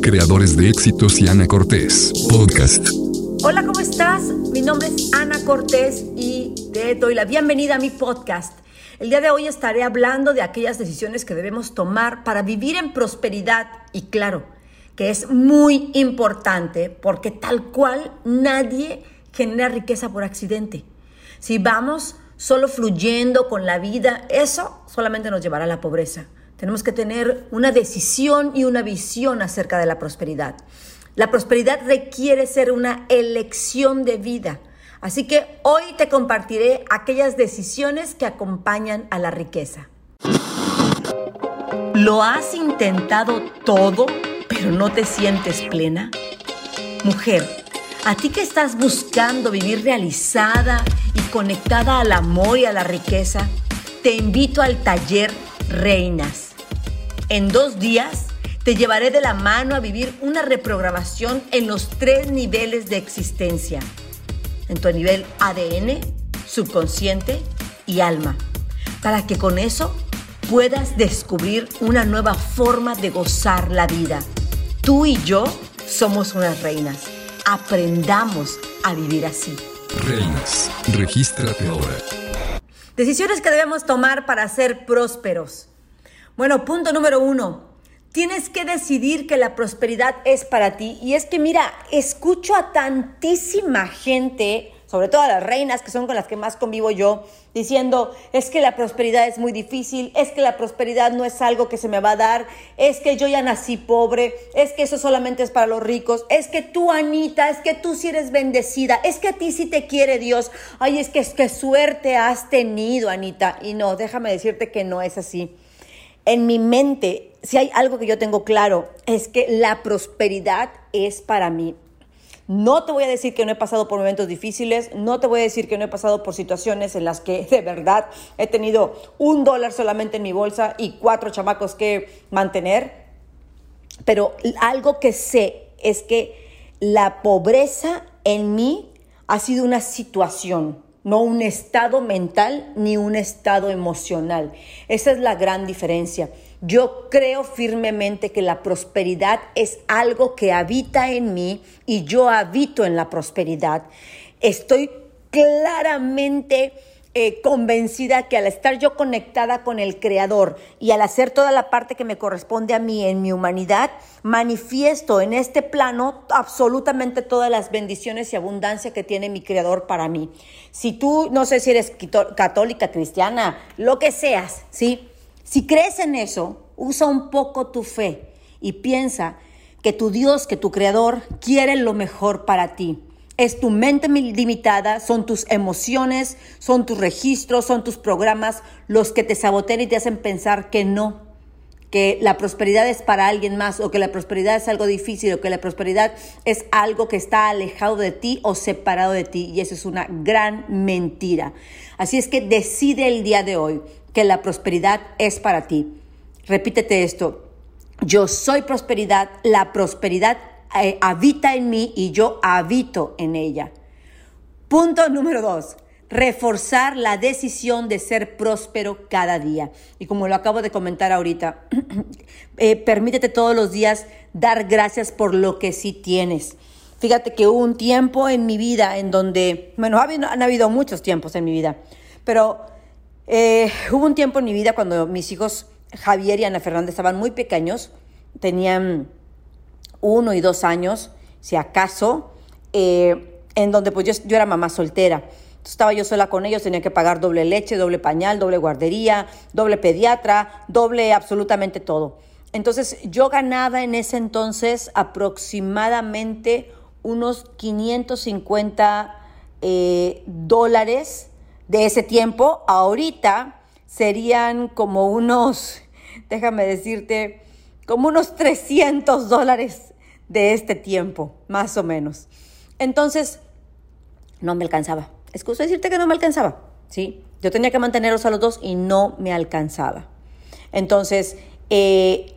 Creadores de éxitos y Ana Cortés. Podcast. Hola, ¿cómo estás? Mi nombre es Ana Cortés y te doy la bienvenida a mi podcast. El día de hoy estaré hablando de aquellas decisiones que debemos tomar para vivir en prosperidad y claro, que es muy importante porque tal cual nadie genera riqueza por accidente. Si vamos solo fluyendo con la vida, eso solamente nos llevará a la pobreza. Tenemos que tener una decisión y una visión acerca de la prosperidad. La prosperidad requiere ser una elección de vida. Así que hoy te compartiré aquellas decisiones que acompañan a la riqueza. ¿Lo has intentado todo, pero no te sientes plena? Mujer, a ti que estás buscando vivir realizada y conectada al amor y a la riqueza, te invito al taller Reinas. En dos días te llevaré de la mano a vivir una reprogramación en los tres niveles de existencia. En tu nivel ADN, subconsciente y alma. Para que con eso puedas descubrir una nueva forma de gozar la vida. Tú y yo somos unas reinas. Aprendamos a vivir así. Reinas, regístrate ahora. Decisiones que debemos tomar para ser prósperos. Bueno, punto número uno. Tienes que decidir que la prosperidad es para ti. Y es que, mira, escucho a tantísima gente, sobre todo a las reinas, que son con las que más convivo yo, diciendo, es que la prosperidad es muy difícil, es que la prosperidad no es algo que se me va a dar, es que yo ya nací pobre, es que eso solamente es para los ricos, es que tú, Anita, es que tú sí eres bendecida, es que a ti sí te quiere Dios. Ay, es que, es que suerte has tenido, Anita. Y no, déjame decirte que no es así en mi mente, si hay algo que yo tengo claro, es que la prosperidad es para mí. No te voy a decir que no he pasado por momentos difíciles, no te voy a decir que no he pasado por situaciones en las que de verdad he tenido un dólar solamente en mi bolsa y cuatro chamacos que mantener, pero algo que sé es que la pobreza en mí ha sido una situación, no un estado mental ni un estado emocional. Esa es la gran diferencia. Yo creo firmemente que la prosperidad es algo que habita en mí y yo habito en la prosperidad. Estoy claramente eh, convencida que al estar yo conectada con el Creador y al hacer toda la parte que me corresponde a mí en mi humanidad, manifiesto en este plano absolutamente todas las bendiciones y abundancia que tiene mi Creador para mí. Si tú, no sé si eres católica, cristiana, lo que seas, ¿sí? Si crees en eso, usa un poco tu fe y piensa que tu Dios, que tu Creador quiere lo mejor para ti es tu mente limitada, son tus emociones, son tus registros, son tus programas los que te sabotean y te hacen pensar que no, que la prosperidad es para alguien más o que la prosperidad es algo difícil o que la prosperidad es algo que está alejado de ti o separado de ti y eso es una gran mentira. Así es que decide el día de hoy que la prosperidad es para ti. Repítete esto. Yo soy prosperidad, la prosperidad eh, habita en mí y yo habito en ella. Punto número dos, reforzar la decisión de ser próspero cada día. Y como lo acabo de comentar ahorita, eh, permítete todos los días dar gracias por lo que sí tienes. Fíjate que hubo un tiempo en mi vida en donde, bueno, han habido muchos tiempos en mi vida, pero eh, hubo un tiempo en mi vida cuando mis hijos Javier y Ana Fernández estaban muy pequeños, tenían uno y dos años, si acaso, eh, en donde pues yo, era mamá soltera. estaba yo sola con ellos, tenía que pagar doble leche, doble pañal, doble guardería, doble pediatra, doble absolutamente todo. Entonces yo ganaba en ese entonces aproximadamente unos 550 eh, dólares de ese tiempo. Ahorita serían como unos, déjame decirte, como unos 300 dólares de este tiempo, más o menos. Entonces, no me alcanzaba. Excuso decirte que no me alcanzaba, ¿sí? Yo tenía que mantenerlos a los dos y no me alcanzaba. Entonces, eh,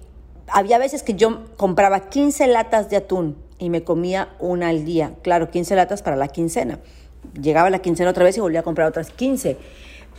había veces que yo compraba 15 latas de atún y me comía una al día. Claro, 15 latas para la quincena. Llegaba la quincena otra vez y volvía a comprar otras 15.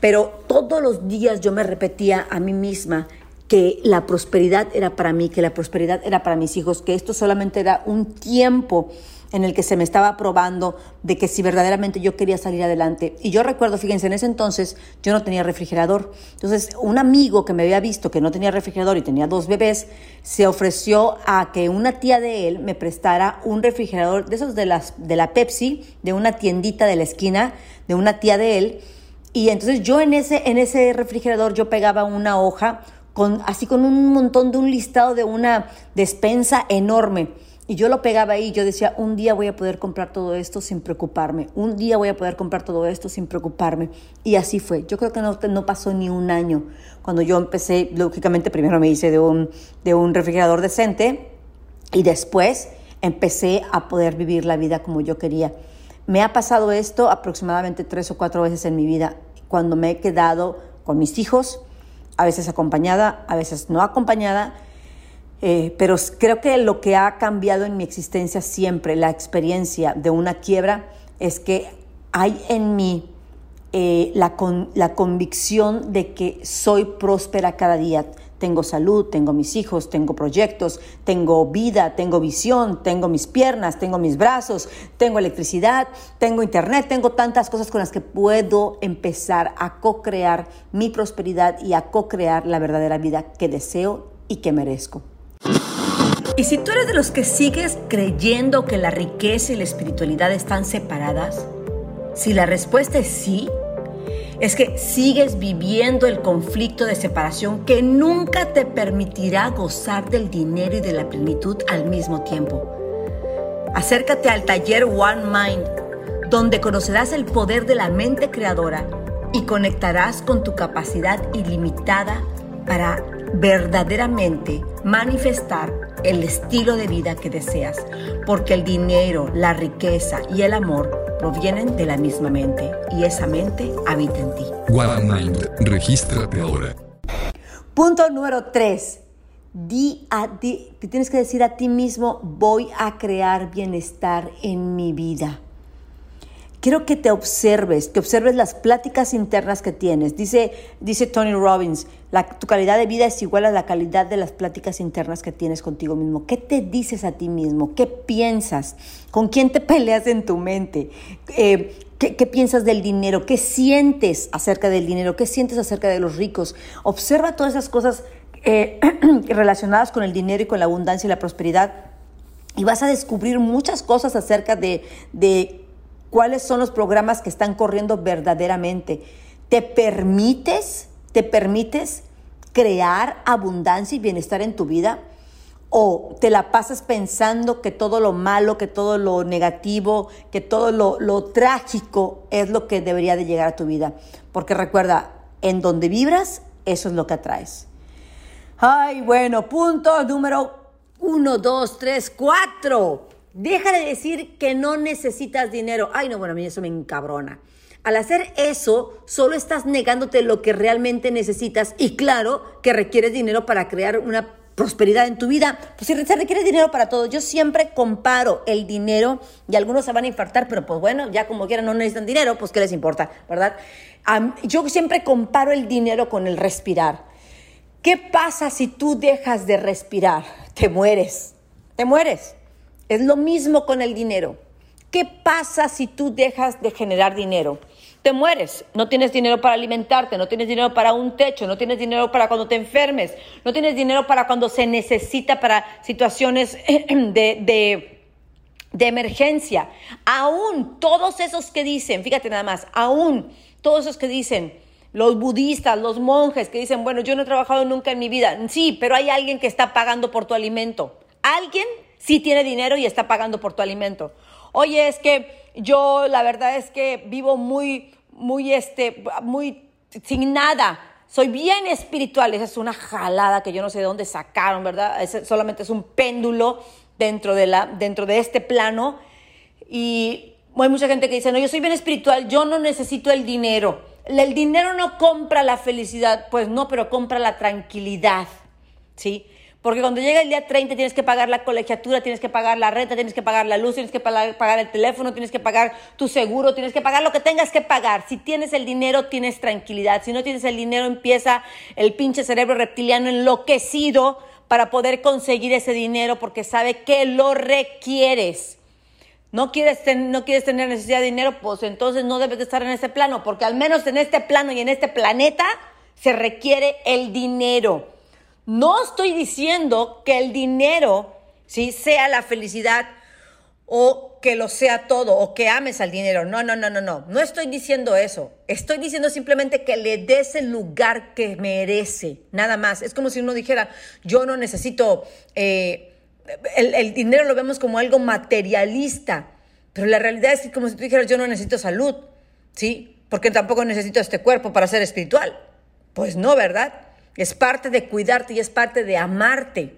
Pero todos los días yo me repetía a mí misma que la prosperidad era para mí, que la prosperidad era para mis hijos, que esto solamente era un tiempo en el que se me estaba probando de que si verdaderamente yo quería salir adelante. Y yo recuerdo, fíjense, en ese entonces yo no tenía refrigerador. Entonces, un amigo que me había visto que no tenía refrigerador y tenía dos bebés, se ofreció a que una tía de él me prestara un refrigerador de esos de, las, de la Pepsi, de una tiendita de la esquina, de una tía de él. Y entonces yo en ese, en ese refrigerador yo pegaba una hoja con, así con un montón de un listado de una despensa enorme y yo lo pegaba ahí, yo decía, un día voy a poder comprar todo esto sin preocuparme, un día voy a poder comprar todo esto sin preocuparme. Y así fue. Yo creo que no, no pasó ni un año. Cuando yo empecé, lógicamente primero me hice de un, de un refrigerador decente y después empecé a poder vivir la vida como yo quería. Me ha pasado esto aproximadamente tres o cuatro veces en mi vida, cuando me he quedado con mis hijos, a veces acompañada, a veces no acompañada, eh, pero creo que lo que ha cambiado en mi existencia siempre, la experiencia de una quiebra, es que hay en mí eh, la, la convicción de que soy próspera cada día. Tengo salud, tengo mis hijos, tengo proyectos, tengo vida, tengo visión, tengo mis piernas, tengo mis brazos, tengo electricidad, tengo internet, tengo tantas cosas con las que puedo empezar a co-crear mi prosperidad y a co-crear la verdadera vida que deseo y que merezco. Y si tú eres de los que sigues creyendo que la riqueza y la espiritualidad están separadas, si la respuesta es sí, es que sigues viviendo el conflicto de separación que nunca te permitirá gozar del dinero y de la plenitud al mismo tiempo. Acércate al taller One Mind, donde conocerás el poder de la mente creadora y conectarás con tu capacidad ilimitada para verdaderamente manifestar el estilo de vida que deseas, porque el dinero, la riqueza y el amor provienen de la misma mente y esa mente habita en ti. One Mind, regístrate ahora. Punto número 3. Di a ti, tienes que decir a ti mismo, voy a crear bienestar en mi vida. Quiero que te observes, que observes las pláticas internas que tienes. Dice, dice Tony Robbins, tu calidad de vida es igual a la calidad de las pláticas internas que tienes contigo mismo. ¿Qué te dices a ti mismo? ¿Qué piensas? ¿Con quién te peleas en tu mente? Eh, ¿qué, piensas del dinero? ¿Qué sientes acerca del dinero? ¿Qué sientes acerca de los ricos? Observa todas esas cosas eh, relacionadas con el dinero y con la abundancia y la prosperidad y vas a descubrir muchas cosas acerca de, de cuáles son los programas que están corriendo verdaderamente. ¿Te permites, te permites crear abundancia y bienestar en tu vida? ¿O te la pasas pensando que todo lo malo, que todo lo negativo, que todo lo, lo trágico es lo que debería de llegar a tu vida? Porque recuerda, en donde vibras, eso es lo que atraes. Ay, bueno, punto número uno, dos, tres, cuatro. Deja de decir que no necesitas dinero. Ay, no, bueno, a mí eso me encabrona. Al hacer eso, solo estás negándote lo que realmente necesitas y claro que requieres dinero para crear una prosperidad en tu vida. Pues si se requiere dinero para todo, yo siempre comparo el dinero y algunos se van a infartar, pero pues bueno, ya como quieran no necesitan dinero, pues qué les importa, ¿verdad? yo siempre comparo el dinero con el respirar. ¿Qué pasa si tú dejas de respirar? Te mueres, te mueres. Es lo mismo con el dinero. ¿Qué pasa si tú dejas de generar dinero? Te mueres, no tienes dinero para alimentarte, no tienes dinero para un techo, no tienes dinero para cuando te enfermes, no tienes dinero para cuando se necesita para situaciones de, de, emergencia. Aún todos esos que dicen, fíjate nada más, aún todos esos que dicen, los budistas, los monjes que dicen, bueno, yo no he trabajado nunca en mi vida. Sí, pero hay alguien que está pagando por tu alimento. Alguien sí tiene dinero y está pagando por tu alimento. Oye, es que yo la verdad es que vivo muy, muy, este, muy sin nada. Soy bien espiritual. Esa es una jalada que yo no sé de dónde sacaron, ¿verdad? solamente es un péndulo dentro de, la, dentro de este plano. Y hay mucha gente que dice, no, yo soy bien espiritual, yo no necesito el dinero. El dinero no compra la felicidad. Pues no, pero compra la tranquilidad, ¿sí? Porque cuando llega el día 30 tienes que pagar la colegiatura, tienes que pagar la renta, tienes que pagar la luz, tienes que pagar el teléfono, tienes que pagar tu seguro, tienes que pagar lo que tengas que pagar. Si tienes el dinero, tienes tranquilidad. Si no tienes el dinero, empieza el pinche cerebro reptiliano enloquecido para poder conseguir ese dinero porque sabe que lo requieres. No quieres, no quieres tener necesidad de dinero, pues entonces no debes de estar en ese plano, porque al menos en este plano y en este planeta se requiere el dinero. No estoy diciendo que el dinero ¿sí? sea la felicidad o que lo sea todo o que ames al dinero. No, no, no, no, no. No estoy diciendo eso. Estoy diciendo simplemente que le des el lugar que merece. Nada más. Es como si uno dijera, yo no necesito... Eh, el, dinero lo vemos como algo materialista, pero la realidad es como si tú dijeras, yo no necesito salud, ¿sí? Porque tampoco necesito este cuerpo para ser espiritual. Pues no, ¿verdad? Es parte de cuidarte y es parte de amarte.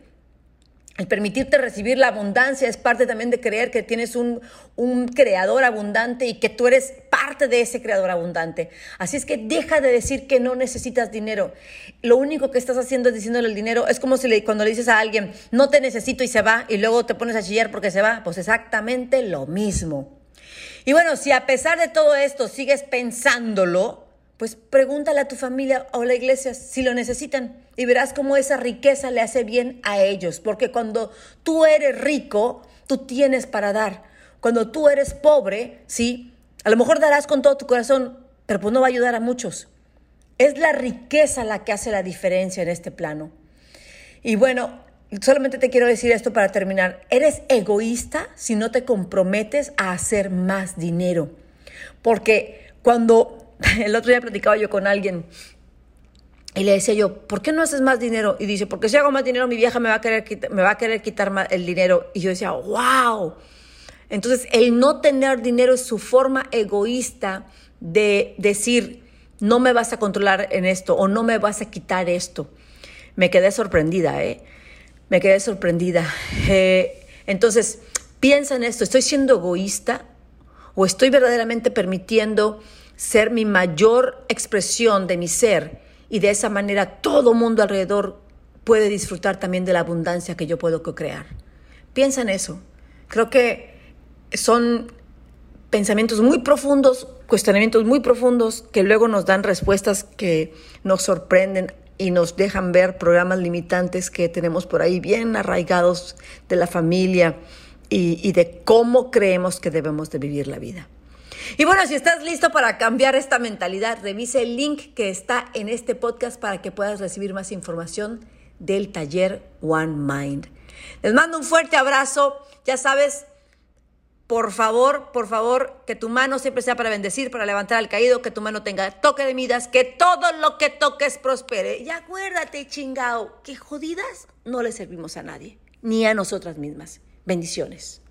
El permitirte recibir la abundancia es parte también de creer que tienes un, un, creador abundante y que tú eres parte de ese creador abundante. Así es que deja de decir que no necesitas dinero. Lo único que estás haciendo es diciéndole el dinero. Es como si le, cuando le dices a alguien, no te necesito y se va, y luego te pones a chillar porque se va. Pues exactamente lo mismo. Y bueno, si a pesar de todo esto sigues pensándolo, pues pregúntale a tu familia o a la iglesia si lo necesitan y verás cómo esa riqueza le hace bien a ellos. Porque cuando tú eres rico, tú tienes para dar. Cuando tú eres pobre, sí, a lo mejor darás con todo tu corazón, pero pues no va a ayudar a muchos. Es la riqueza la que hace la diferencia en este plano. Y bueno, solamente te quiero decir esto para terminar. Eres egoísta si no te comprometes a hacer más dinero. Porque cuando el otro día platicaba yo con alguien y le decía yo, ¿por qué no haces más dinero? Y dice, porque si hago más dinero, mi vieja me va a querer, me va a querer quitar el dinero. Y yo decía, wow. Entonces, el no tener dinero es su forma egoísta de decir, no me vas a controlar en esto o no me vas a quitar esto. Me quedé sorprendida, ¿eh? Me quedé sorprendida. Eh, entonces, piensa en esto, ¿estoy siendo egoísta o estoy verdaderamente permitiendo ser mi mayor expresión de mi ser y de esa manera todo mundo alrededor puede disfrutar también de la abundancia que yo puedo crear. Piensa en eso. Creo que son pensamientos muy profundos, cuestionamientos muy profundos que luego nos dan respuestas que nos sorprenden y nos dejan ver programas limitantes que tenemos por ahí bien arraigados de la familia y, y de cómo creemos que debemos de vivir la vida. Y bueno, si estás listo para cambiar esta mentalidad, revise el link que está en este podcast para que puedas recibir más información del taller One Mind. Les mando un fuerte abrazo. Ya sabes, por favor, por favor, que tu mano siempre sea para bendecir, para levantar al caído, que tu mano tenga toque de midas, que todo lo que toques prospere. Y acuérdate, chingao, que jodidas no le servimos a nadie, ni a nosotras mismas. Bendiciones.